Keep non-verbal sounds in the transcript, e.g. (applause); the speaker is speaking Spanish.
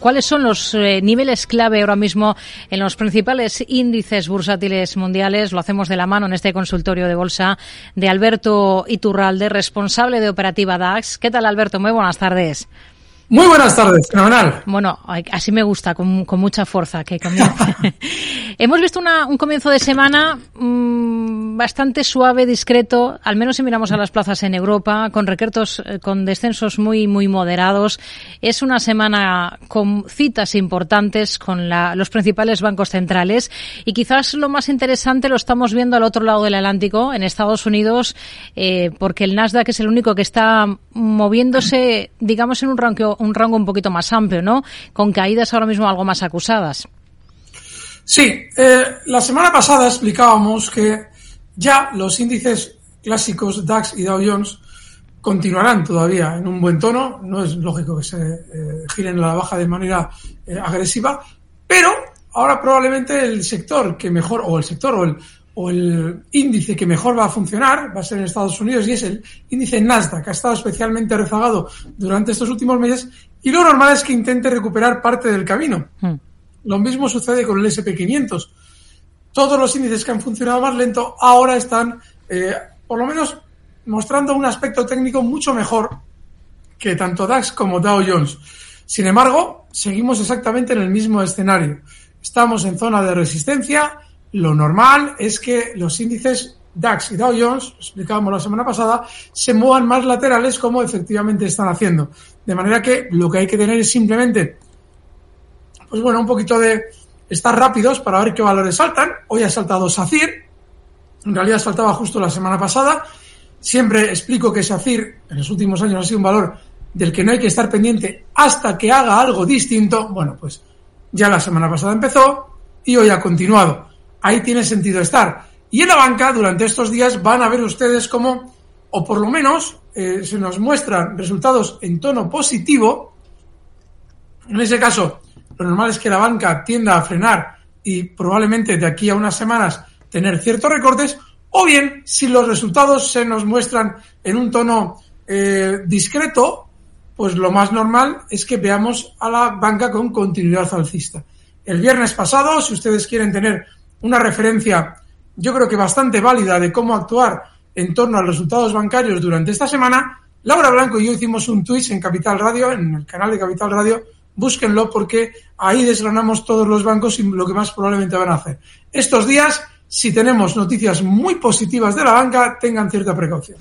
cuáles son los eh, niveles clave ahora mismo en los principales índices bursátiles mundiales. Lo hacemos de la mano en este consultorio de bolsa de Alberto Iturralde, responsable de operativa DAX. ¿Qué tal, Alberto? Muy buenas tardes. Muy buenas tardes, fenomenal. Bueno, así me gusta, con, mucha fuerza que comience. (laughs) Hemos visto un comienzo de semana mmm, bastante suave, discreto, al menos si miramos a las plazas en Europa, con requertos, eh, con descensos muy, muy moderados. Es una semana con citas importantes con la, los principales bancos centrales y quizás lo más interesante lo estamos viendo al otro lado del Atlántico, en Estados Unidos, eh, porque el Nasdaq es el único que está moviéndose, digamos, en un rango un rango un poquito más amplio, ¿no? Con caídas ahora mismo algo más acusadas. Sí, eh, la semana pasada explicábamos que ya los índices clásicos DAX y Dow Jones continuarán todavía en un buen tono. No es lógico que se eh, giren a la baja de manera eh, agresiva, pero ahora probablemente el sector que mejor, o el sector, o el, o el índice que mejor va a funcionar va a ser en Estados Unidos y es el índice Nasdaq, que ha estado especialmente rezagado durante estos últimos meses y lo normal es que intente recuperar parte del camino. Hmm. Lo mismo sucede con el SP500. Todos los índices que han funcionado más lento ahora están, eh, por lo menos, mostrando un aspecto técnico mucho mejor que tanto DAX como Dow Jones. Sin embargo, seguimos exactamente en el mismo escenario. Estamos en zona de resistencia, lo normal es que los índices DAX y Dow Jones, explicábamos la semana pasada, se muevan más laterales como efectivamente están haciendo. De manera que lo que hay que tener es simplemente, pues bueno, un poquito de estar rápidos para ver qué valores saltan. Hoy ha saltado SACIR, en realidad saltaba justo la semana pasada. Siempre explico que SACIR en los últimos años ha sido un valor del que no hay que estar pendiente hasta que haga algo distinto. Bueno, pues ya la semana pasada empezó y hoy ha continuado ahí tiene sentido estar. Y en la banca, durante estos días, van a ver ustedes cómo, o por lo menos, eh, se nos muestran resultados en tono positivo. En ese caso, lo normal es que la banca tienda a frenar y probablemente de aquí a unas semanas tener ciertos recortes, o bien si los resultados se nos muestran en un tono eh, discreto, pues lo más normal es que veamos a la banca con continuidad alcista. El viernes pasado, si ustedes quieren tener una referencia, yo creo que bastante válida de cómo actuar en torno a los resultados bancarios durante esta semana. Laura Blanco y yo hicimos un tweet en Capital Radio, en el canal de Capital Radio. Búsquenlo porque ahí desgranamos todos los bancos y lo que más probablemente van a hacer. Estos días, si tenemos noticias muy positivas de la banca, tengan cierta precaución.